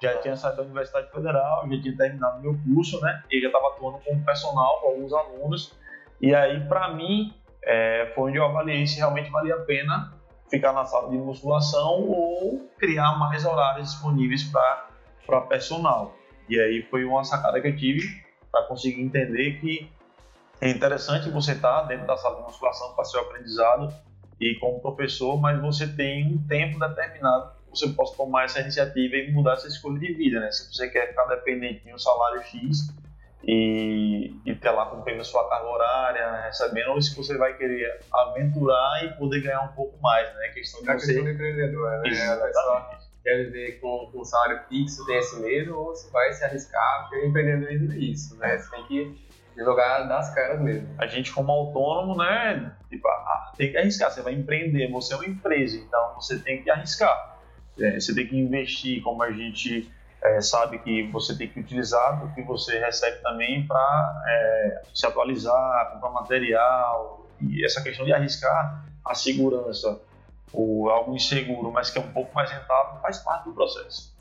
já tinha saído da Universidade Federal, já tinha terminado meu curso, né? E já estava atuando como personal com alguns alunos. E aí, para mim, é, foi onde eu avaliei se realmente valia a pena ficar na sala de musculação ou criar mais horários disponíveis para personal. E aí foi uma sacada que eu tive para conseguir entender que é interessante você estar tá dentro da sala de musculação para seu aprendizado e como professor, mas você tem um tempo determinado você possa tomar essa iniciativa e mudar essa escolha de vida, né? Se você quer ficar dependente de um salário X e, e ter lá cumprindo a sua carga horária, recebendo, ou se você vai querer aventurar e poder ganhar um pouco mais, né? A questão de a você... questão do empreendedor, né? Exatamente quer viver com, com um salário fixo, tem esse medo, ou você vai se arriscar, porque o empreendedorismo é isso, né? Você tem que jogar das caras mesmo. A gente, como autônomo, né, tipo, tem que arriscar. Você vai empreender, você é uma empresa, então você tem que arriscar. É, você tem que investir, como a gente é, sabe que você tem que utilizar o que você recebe também para é, se atualizar, comprar material. E essa questão de arriscar a segurança ou algo inseguro, mas que é um pouco mais rentável, faz parte do processo.